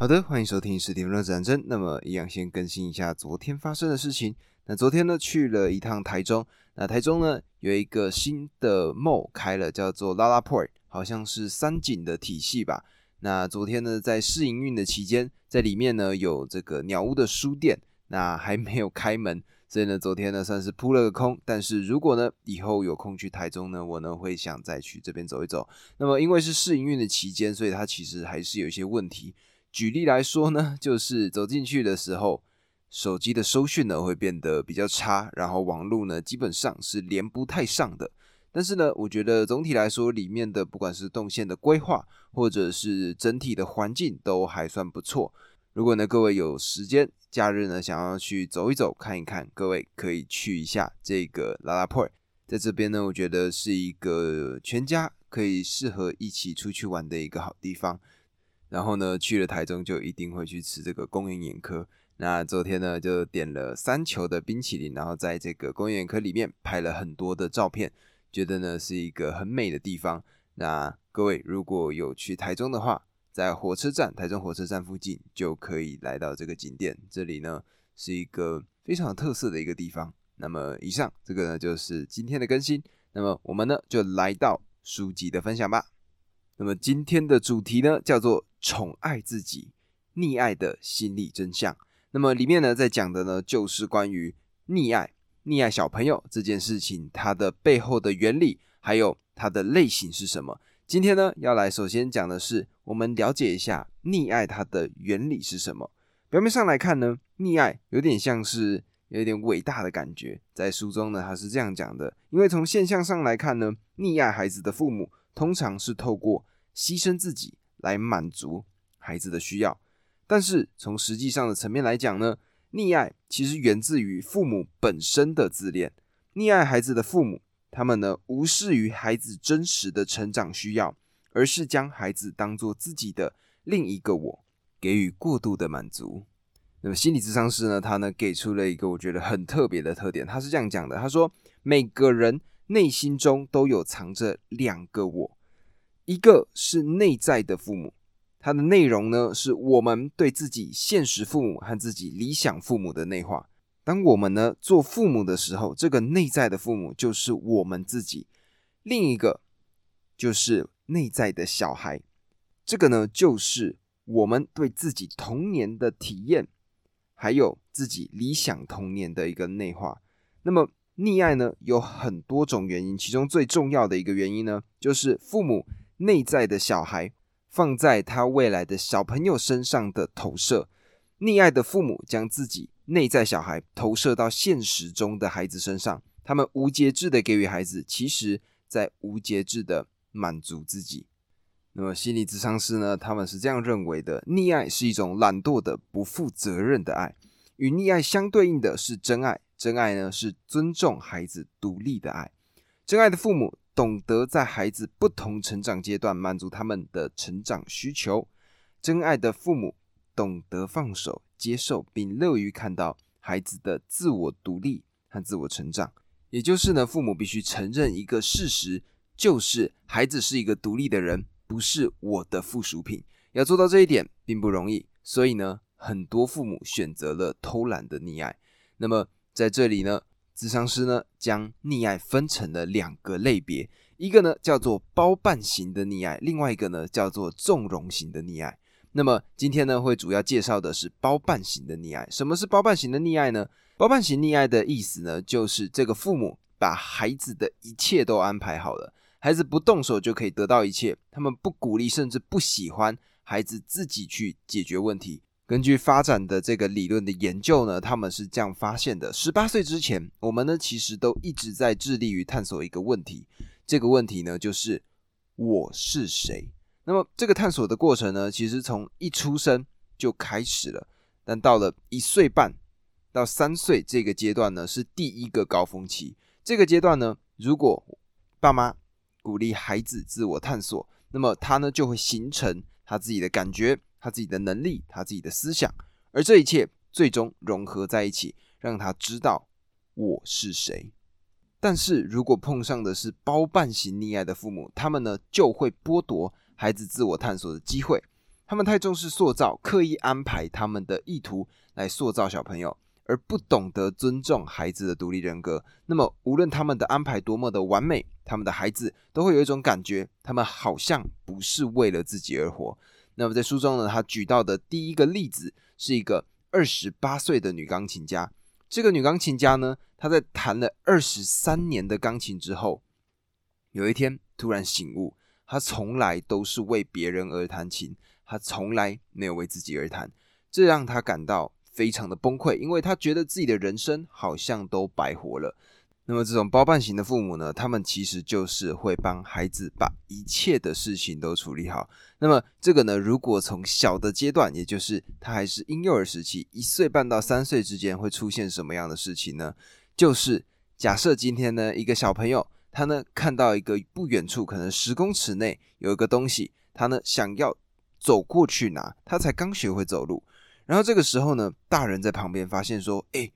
好的，欢迎收听十点论战争。那么，一样先更新一下昨天发生的事情。那昨天呢，去了一趟台中。那台中呢，有一个新的 mall 开了，叫做 LaLaPort，好像是三井的体系吧。那昨天呢，在试营运的期间，在里面呢有这个鸟屋的书店，那还没有开门，所以呢，昨天呢算是扑了个空。但是如果呢以后有空去台中呢，我呢会想再去这边走一走。那么因为是试营运的期间，所以它其实还是有一些问题。举例来说呢，就是走进去的时候，手机的收讯呢会变得比较差，然后网络呢基本上是连不太上的。但是呢，我觉得总体来说，里面的不管是动线的规划，或者是整体的环境都还算不错。如果呢各位有时间，假日呢想要去走一走、看一看，各位可以去一下这个拉拉 port。在这边呢，我觉得是一个全家可以适合一起出去玩的一个好地方。然后呢，去了台中就一定会去吃这个公园眼科。那昨天呢，就点了三球的冰淇淋，然后在这个公园眼科里面拍了很多的照片，觉得呢是一个很美的地方。那各位如果有去台中的话，在火车站台中火车站附近就可以来到这个景点。这里呢是一个非常有特色的一个地方。那么以上这个呢就是今天的更新。那么我们呢就来到书籍的分享吧。那么今天的主题呢叫做。宠爱自己，溺爱的心理真相。那么里面呢，在讲的呢，就是关于溺爱、溺爱小朋友这件事情，它的背后的原理，还有它的类型是什么。今天呢，要来首先讲的是，我们了解一下溺爱它的原理是什么。表面上来看呢，溺爱有点像是有一点伟大的感觉，在书中呢，他是这样讲的。因为从现象上来看呢，溺爱孩子的父母，通常是透过牺牲自己。来满足孩子的需要，但是从实际上的层面来讲呢，溺爱其实源自于父母本身的自恋。溺爱孩子的父母，他们呢无视于孩子真实的成长需要，而是将孩子当做自己的另一个我，给予过度的满足。那么心理智商师呢，他呢给出了一个我觉得很特别的特点，他是这样讲的：他说每个人内心中都有藏着两个我。一个是内在的父母，它的内容呢是我们对自己现实父母和自己理想父母的内化。当我们呢做父母的时候，这个内在的父母就是我们自己；另一个就是内在的小孩，这个呢就是我们对自己童年的体验，还有自己理想童年的一个内化。那么溺爱呢有很多种原因，其中最重要的一个原因呢就是父母。内在的小孩放在他未来的小朋友身上的投射，溺爱的父母将自己内在小孩投射到现实中的孩子身上，他们无节制的给予孩子，其实在无节制的满足自己。那么心理咨商师呢？他们是这样认为的：溺爱是一种懒惰的、不负责任的爱，与溺爱相对应的是真爱。真爱呢是尊重孩子独立的爱。真爱的父母。懂得在孩子不同成长阶段满足他们的成长需求，真爱的父母懂得放手、接受并乐于看到孩子的自我独立和自我成长。也就是呢，父母必须承认一个事实，就是孩子是一个独立的人，不是我的附属品。要做到这一点并不容易，所以呢，很多父母选择了偷懒的溺爱。那么在这里呢？智商师呢，将溺爱分成了两个类别，一个呢叫做包办型的溺爱，另外一个呢叫做纵容型的溺爱。那么今天呢，会主要介绍的是包办型的溺爱。什么是包办型的溺爱呢？包办型溺爱的意思呢，就是这个父母把孩子的一切都安排好了，孩子不动手就可以得到一切，他们不鼓励，甚至不喜欢孩子自己去解决问题。根据发展的这个理论的研究呢，他们是这样发现的：十八岁之前，我们呢其实都一直在致力于探索一个问题。这个问题呢就是我是谁。那么这个探索的过程呢，其实从一出生就开始了。但到了一岁半到三岁这个阶段呢，是第一个高峰期。这个阶段呢，如果爸妈鼓励孩子自我探索，那么他呢就会形成他自己的感觉。他自己的能力，他自己的思想，而这一切最终融合在一起，让他知道我是谁。但是如果碰上的是包办型溺爱的父母，他们呢就会剥夺孩子自我探索的机会。他们太重视塑造，刻意安排他们的意图来塑造小朋友，而不懂得尊重孩子的独立人格。那么，无论他们的安排多么的完美，他们的孩子都会有一种感觉，他们好像不是为了自己而活。那么，在书中呢，他举到的第一个例子是一个二十八岁的女钢琴家。这个女钢琴家呢，她在弹了二十三年的钢琴之后，有一天突然醒悟，她从来都是为别人而弹琴。她从来没有为自己而弹，这让她感到非常的崩溃，因为她觉得自己的人生好像都白活了。那么这种包办型的父母呢，他们其实就是会帮孩子把一切的事情都处理好。那么这个呢，如果从小的阶段，也就是他还是婴幼儿时期，一岁半到三岁之间，会出现什么样的事情呢？就是假设今天呢，一个小朋友他呢看到一个不远处，可能十公尺内有一个东西，他呢想要。走过去拿，他才刚学会走路。然后这个时候呢，大人在旁边发现说：“哎，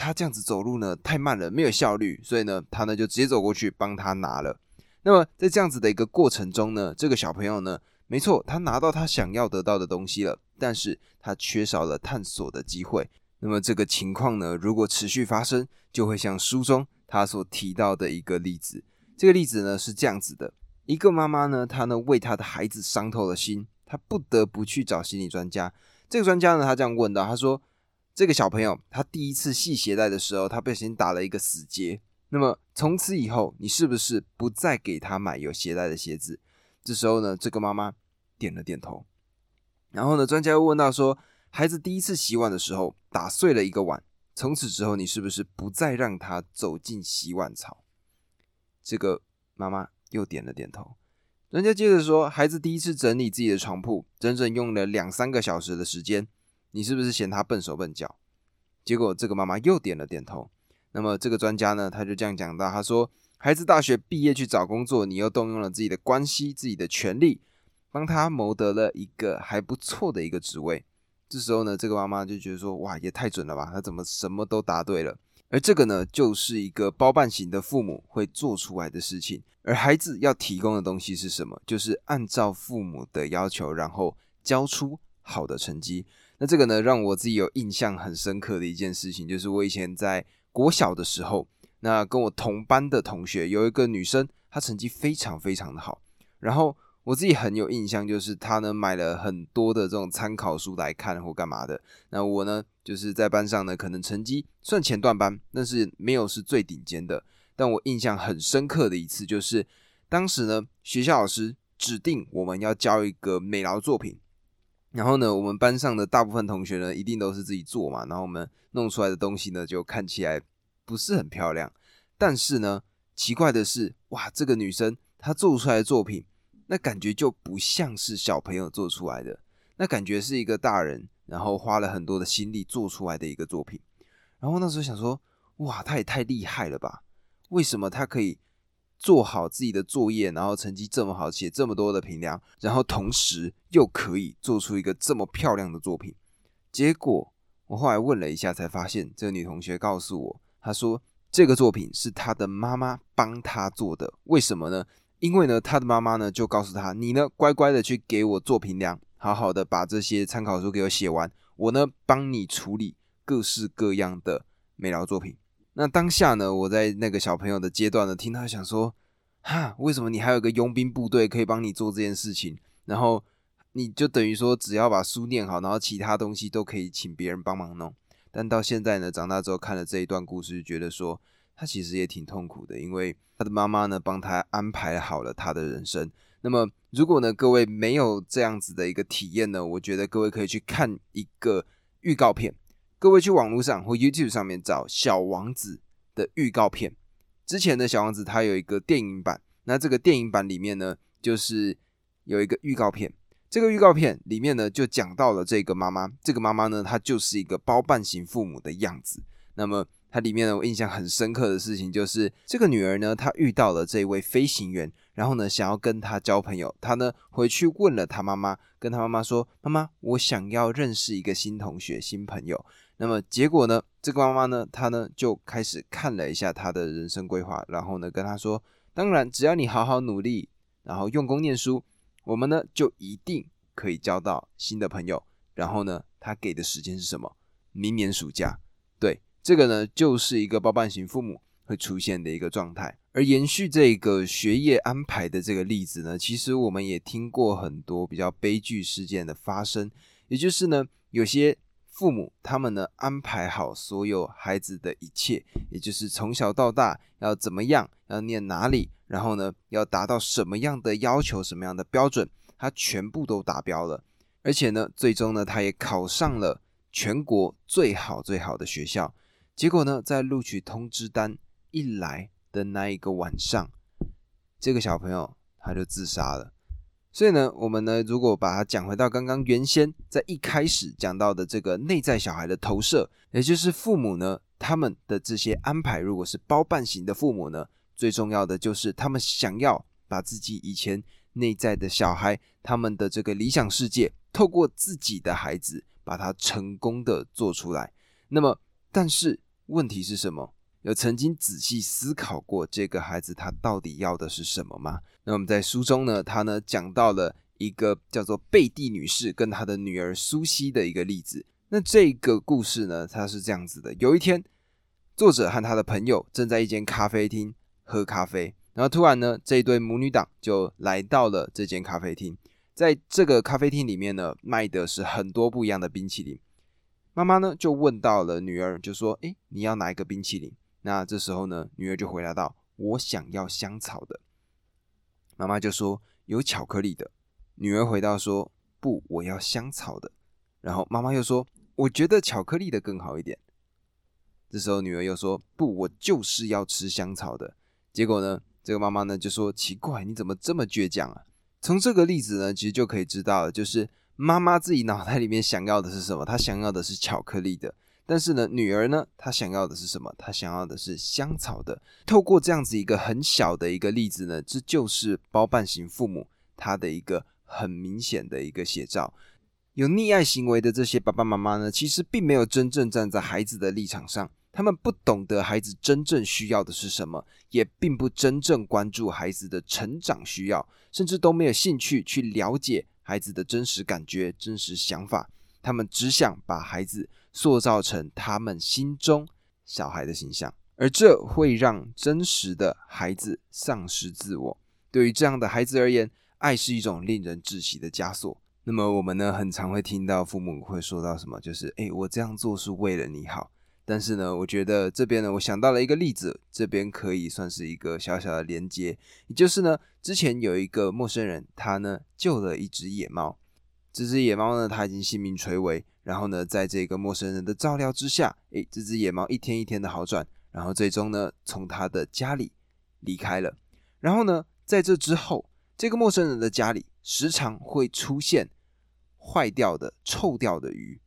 他这样子走路呢太慢了，没有效率。”所以呢，他呢就直接走过去帮他拿了。那么在这样子的一个过程中呢，这个小朋友呢，没错，他拿到他想要得到的东西了，但是他缺少了探索的机会。那么这个情况呢，如果持续发生，就会像书中他所提到的一个例子。这个例子呢是这样子的：一个妈妈呢，她呢为她的孩子伤透了心。她不得不去找心理专家。这个专家呢，他这样问到：“他说，这个小朋友他第一次系鞋带的时候，他不小心打了一个死结。那么从此以后，你是不是不再给他买有鞋带的鞋子？”这时候呢，这个妈妈点了点头。然后呢，专家又问到说：“孩子第一次洗碗的时候打碎了一个碗，从此之后，你是不是不再让他走进洗碗槽？”这个妈妈又点了点头。人家接着说，孩子第一次整理自己的床铺，整整用了两三个小时的时间，你是不是嫌他笨手笨脚？结果这个妈妈又点了点头。那么这个专家呢，他就这样讲到，他说，孩子大学毕业去找工作，你又动用了自己的关系、自己的权利，帮他谋得了一个还不错的一个职位。这时候呢，这个妈妈就觉得说，哇，也太准了吧，他怎么什么都答对了？而这个呢，就是一个包办型的父母会做出来的事情。而孩子要提供的东西是什么？就是按照父母的要求，然后交出好的成绩。那这个呢，让我自己有印象很深刻的一件事情，就是我以前在国小的时候，那跟我同班的同学有一个女生，她成绩非常非常的好，然后。我自己很有印象，就是她呢买了很多的这种参考书来看或干嘛的。那我呢就是在班上呢，可能成绩算前段班，但是没有是最顶尖的。但我印象很深刻的一次，就是当时呢学校老师指定我们要交一个美劳作品，然后呢我们班上的大部分同学呢一定都是自己做嘛，然后我们弄出来的东西呢就看起来不是很漂亮。但是呢奇怪的是，哇，这个女生她做出来的作品。那感觉就不像是小朋友做出来的，那感觉是一个大人，然后花了很多的心力做出来的一个作品。然后那时候想说，哇，他也太厉害了吧？为什么他可以做好自己的作业，然后成绩这么好，写这么多的评量，然后同时又可以做出一个这么漂亮的作品？结果我后来问了一下，才发现这个女同学告诉我，她说这个作品是她的妈妈帮她做的。为什么呢？因为呢，他的妈妈呢就告诉他：“你呢，乖乖的去给我做评量，好好的把这些参考书给我写完，我呢帮你处理各式各样的美劳作品。”那当下呢，我在那个小朋友的阶段呢，听他想说：“哈，为什么你还有个佣兵部队可以帮你做这件事情？然后你就等于说，只要把书念好，然后其他东西都可以请别人帮忙弄。”但到现在呢，长大之后看了这一段故事，觉得说。他其实也挺痛苦的，因为他的妈妈呢帮他安排好了他的人生。那么，如果呢各位没有这样子的一个体验呢，我觉得各位可以去看一个预告片。各位去网络上或 YouTube 上面找《小王子》的预告片。之前的小王子他有一个电影版，那这个电影版里面呢，就是有一个预告片。这个预告片里面呢，就讲到了这个妈妈。这个妈妈呢，她就是一个包办型父母的样子。那么。它里面呢，我印象很深刻的事情就是，这个女儿呢，她遇到了这位飞行员，然后呢，想要跟他交朋友。她呢，回去问了她妈妈，跟她妈妈说：“妈妈，我想要认识一个新同学、新朋友。”那么结果呢，这个妈妈呢，她呢就开始看了一下她的人生规划，然后呢，跟她说：“当然，只要你好好努力，然后用功念书，我们呢就一定。”可以交到新的朋友。然后呢，他给的时间是什么？明年暑假。对，这个呢，就是一个包办型父母会出现的一个状态。而延续这个学业安排的这个例子呢，其实我们也听过很多比较悲剧事件的发生，也就是呢，有些父母他们呢安排好所有孩子的一切，也就是从小到大要怎么样，要念哪里，然后呢要达到什么样的要求，什么样的标准，他全部都达标了。而且呢，最终呢，他也考上了全国最好最好的学校。结果呢，在录取通知单一来的那一个晚上，这个小朋友他就自杀了。所以呢，我们呢，如果把它讲回到刚刚原先在一开始讲到的这个内在小孩的投射，也就是父母呢，他们的这些安排，如果是包办型的父母呢，最重要的就是他们想要把自己以前内在的小孩，他们的这个理想世界。透过自己的孩子把它成功的做出来，那么但是问题是什么？有曾经仔细思考过这个孩子他到底要的是什么吗？那我们在书中呢，他呢讲到了一个叫做贝蒂女士跟她的女儿苏西的一个例子。那这个故事呢，它是这样子的：有一天，作者和他的朋友正在一间咖啡厅喝咖啡，然后突然呢，这一对母女档就来到了这间咖啡厅。在这个咖啡厅里面呢，卖的是很多不一样的冰淇淋。妈妈呢就问到了女儿，就说：“诶，你要哪一个冰淇淋？”那这时候呢，女儿就回答道：“我想要香草的。”妈妈就说：“有巧克力的。”女儿回答说：“不，我要香草的。”然后妈妈又说：“我觉得巧克力的更好一点。”这时候女儿又说：“不，我就是要吃香草的。”结果呢，这个妈妈呢就说：“奇怪，你怎么这么倔强啊？”从这个例子呢，其实就可以知道，就是妈妈自己脑袋里面想要的是什么？她想要的是巧克力的。但是呢，女儿呢，她想要的是什么？她想要的是香草的。透过这样子一个很小的一个例子呢，这就是包办型父母他的一个很明显的一个写照。有溺爱行为的这些爸爸妈妈呢，其实并没有真正站在孩子的立场上。他们不懂得孩子真正需要的是什么，也并不真正关注孩子的成长需要，甚至都没有兴趣去了解孩子的真实感觉、真实想法。他们只想把孩子塑造成他们心中小孩的形象，而这会让真实的孩子丧失自我。对于这样的孩子而言，爱是一种令人窒息的枷锁。那么我们呢，很常会听到父母会说到什么，就是“诶，我这样做是为了你好。”但是呢，我觉得这边呢，我想到了一个例子，这边可以算是一个小小的连接，也就是呢，之前有一个陌生人，他呢救了一只野猫，这只野猫呢，它已经性命垂危，然后呢，在这个陌生人的照料之下，诶，这只野猫一天一天的好转，然后最终呢，从他的家里离开了，然后呢，在这之后，这个陌生人的家里时常会出现坏掉的、臭掉的鱼，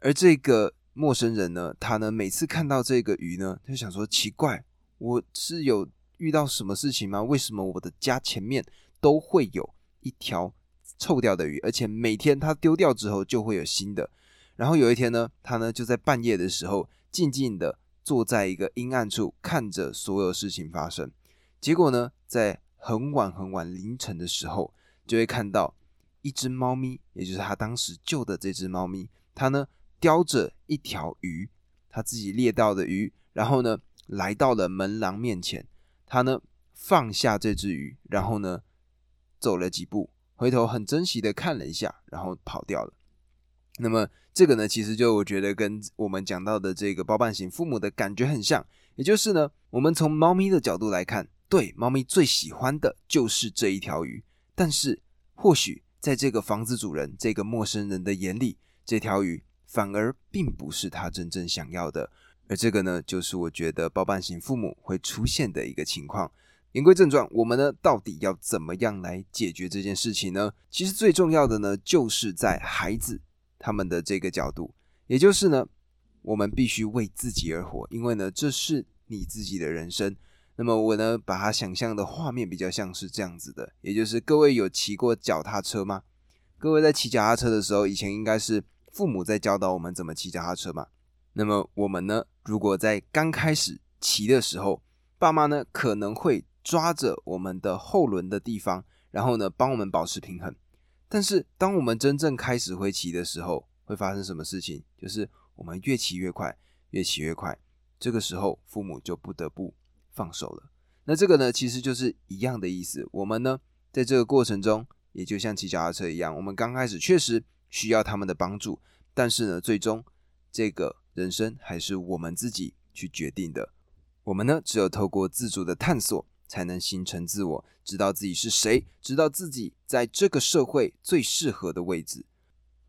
而这个。陌生人呢，他呢每次看到这个鱼呢，他就想说奇怪，我是有遇到什么事情吗？为什么我的家前面都会有一条臭掉的鱼，而且每天他丢掉之后就会有新的。然后有一天呢，他呢就在半夜的时候，静静的坐在一个阴暗处，看着所有事情发生。结果呢，在很晚很晚凌晨的时候，就会看到一只猫咪，也就是他当时救的这只猫咪，它呢。叼着一条鱼，他自己猎到的鱼，然后呢，来到了门廊面前，他呢放下这只鱼，然后呢走了几步，回头很珍惜的看了一下，然后跑掉了。那么这个呢，其实就我觉得跟我们讲到的这个包办型父母的感觉很像，也就是呢，我们从猫咪的角度来看，对，猫咪最喜欢的就是这一条鱼，但是或许在这个房子主人这个陌生人的眼里，这条鱼。反而并不是他真正想要的，而这个呢，就是我觉得包办型父母会出现的一个情况。言归正传，我们呢到底要怎么样来解决这件事情呢？其实最重要的呢，就是在孩子他们的这个角度，也就是呢，我们必须为自己而活，因为呢，这是你自己的人生。那么我呢，把它想象的画面比较像是这样子的，也就是各位有骑过脚踏车吗？各位在骑脚踏车的时候，以前应该是。父母在教导我们怎么骑脚踏车嘛？那么我们呢？如果在刚开始骑的时候，爸妈呢可能会抓着我们的后轮的地方，然后呢帮我们保持平衡。但是当我们真正开始会骑的时候，会发生什么事情？就是我们越骑越快，越骑越快。这个时候，父母就不得不放手了。那这个呢，其实就是一样的意思。我们呢，在这个过程中，也就像骑脚踏车一样，我们刚开始确实需要他们的帮助，但是呢，最终这个人生还是我们自己去决定的。我们呢，只有透过自主的探索，才能形成自我，知道自己是谁，知道自己在这个社会最适合的位置。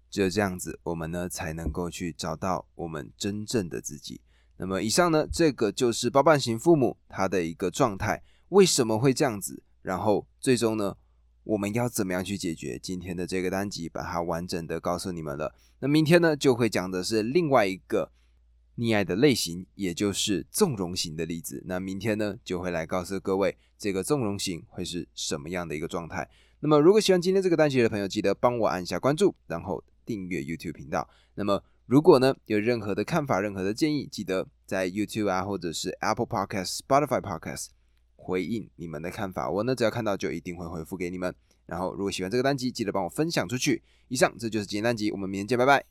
只有这样子，我们呢，才能够去找到我们真正的自己。那么以上呢，这个就是包办型父母他的一个状态，为什么会这样子？然后最终呢，我们要怎么样去解决？今天的这个单集把它完整的告诉你们了。那明天呢，就会讲的是另外一个溺爱的类型，也就是纵容型的例子。那明天呢，就会来告诉各位这个纵容型会是什么样的一个状态。那么如果喜欢今天这个单集的朋友，记得帮我按下关注，然后订阅 YouTube 频道。那么如果呢有任何的看法、任何的建议，记得在 YouTube 啊，或者是 Apple Podcast、Spotify Podcast 回应你们的看法。我呢只要看到就一定会回复给你们。然后如果喜欢这个单集，记得帮我分享出去。以上这就是今天单集，我们明天见，拜拜。